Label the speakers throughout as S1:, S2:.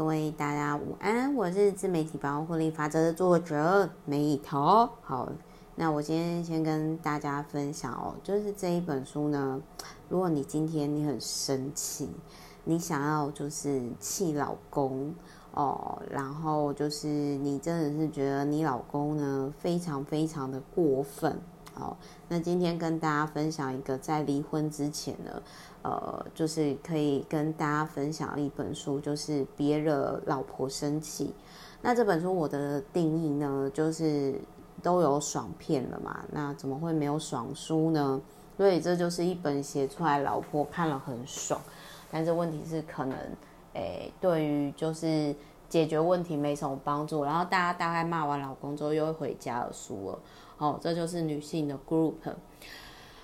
S1: 各位大家午安，我是自媒体百万获利法则的作者梅桃。好，那我今天先跟大家分享哦，就是这一本书呢，如果你今天你很生气，你想要就是气老公哦，然后就是你真的是觉得你老公呢非常非常的过分。好，那今天跟大家分享一个在离婚之前呢，呃，就是可以跟大家分享一本书，就是别惹老婆生气。那这本书我的定义呢，就是都有爽片了嘛，那怎么会没有爽书呢？所以这就是一本写出来，老婆看了很爽，但是问题是可能，诶，对于就是解决问题没什么帮助，然后大家大概骂完老公之后又会回家了，输了。哦，这就是女性的 group。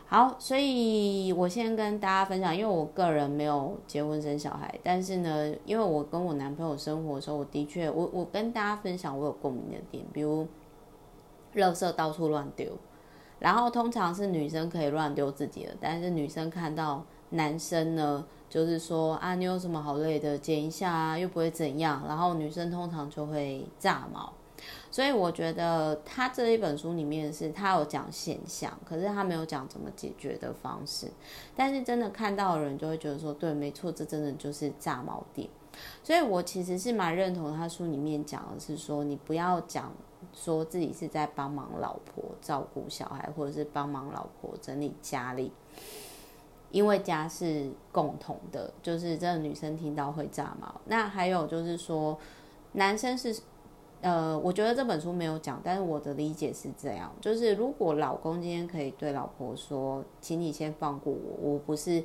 S1: 好，所以我先跟大家分享，因为我个人没有结婚生小孩，但是呢，因为我跟我男朋友生活的时候，我的确，我我跟大家分享我有共鸣的点，比如，垃圾到处乱丢，然后通常是女生可以乱丢自己的，但是女生看到男生呢，就是说啊，你有什么好累的，剪一下啊，又不会怎样，然后女生通常就会炸毛。所以我觉得他这一本书里面是他有讲现象，可是他没有讲怎么解决的方式。但是真的看到的人就会觉得说，对，没错，这真的就是炸毛点。所以我其实是蛮认同他书里面讲的是说，你不要讲说自己是在帮忙老婆照顾小孩，或者是帮忙老婆整理家里，因为家是共同的，就是真的女生听到会炸毛。那还有就是说，男生是。呃，我觉得这本书没有讲，但是我的理解是这样，就是如果老公今天可以对老婆说，请你先放过我，我不是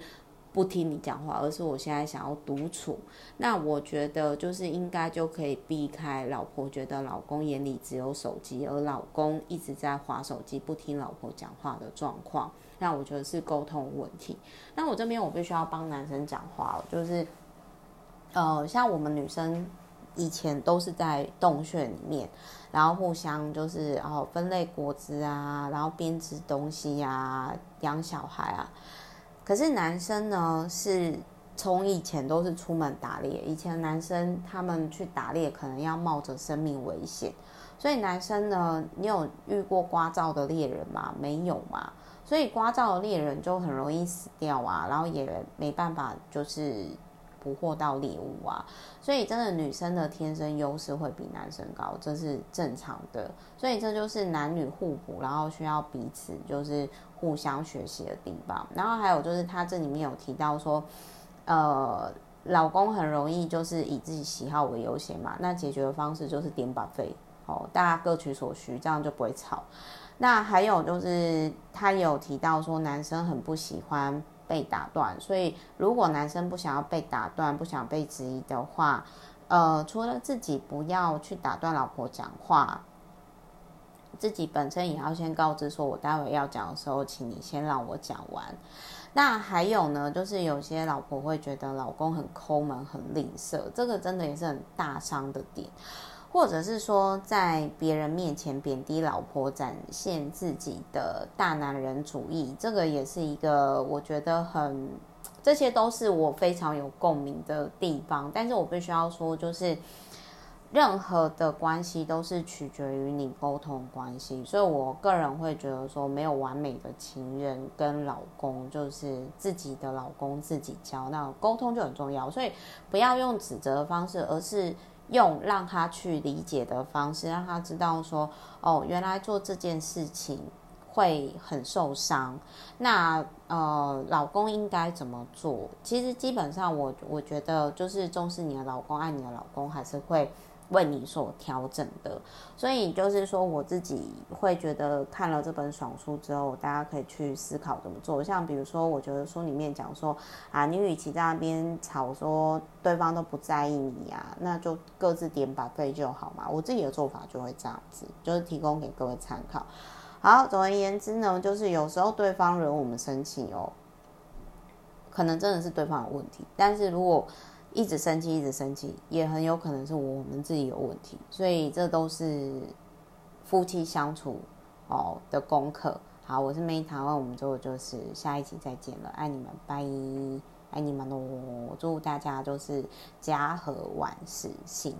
S1: 不听你讲话，而是我现在想要独处，那我觉得就是应该就可以避开老婆觉得老公眼里只有手机，而老公一直在划手机，不听老婆讲话的状况，那我觉得是沟通问题。那我这边我必须要帮男生讲话，就是呃，像我们女生。以前都是在洞穴里面，然后互相就是然后分类果子啊，然后编织东西呀、啊，养小孩啊。可是男生呢，是从以前都是出门打猎，以前男生他们去打猎可能要冒着生命危险，所以男生呢，你有遇过刮噪的猎人吗？没有嘛，所以刮噪的猎人就很容易死掉啊，然后也没办法就是。捕获到猎物啊，所以真的女生的天生优势会比男生高，这是正常的。所以这就是男女互补，然后需要彼此就是互相学习的地方。然后还有就是他这里面有提到说，呃，老公很容易就是以自己喜好为优先嘛，那解决的方式就是点把费哦，大家各取所需，这样就不会吵。那还有就是他有提到说，男生很不喜欢。被打断，所以如果男生不想要被打断，不想被质疑的话，呃，除了自己不要去打断老婆讲话，自己本身也要先告知说，我待会要讲的时候，请你先让我讲完。那还有呢，就是有些老婆会觉得老公很抠门、很吝啬，这个真的也是很大伤的点。或者是说，在别人面前贬低老婆，展现自己的大男人主义，这个也是一个我觉得很，这些都是我非常有共鸣的地方。但是我必须要说，就是任何的关系都是取决于你沟通关系，所以我个人会觉得说，没有完美的情人跟老公，就是自己的老公自己教，那沟通就很重要。所以不要用指责的方式，而是。用让他去理解的方式，让他知道说，哦，原来做这件事情会很受伤。那呃，老公应该怎么做？其实基本上我，我我觉得就是重视你的老公，爱你的老公，还是会。为你所调整的，所以就是说，我自己会觉得看了这本爽书之后，大家可以去思考怎么做。像比如说，我觉得书里面讲说啊，你与其在那边吵说对方都不在意你、啊，那就各自点把费就好嘛。我自己的做法就会这样子，就是提供给各位参考。好，总而言之呢，就是有时候对方惹我们生气哦，可能真的是对方有问题，但是如果一直生气，一直生气，也很有可能是我们自己有问题，所以这都是夫妻相处哦的功课。好，我是梅糖我们就就是下一期再见了，爱你们，拜。爱你们哦！祝大家就是家和万事兴。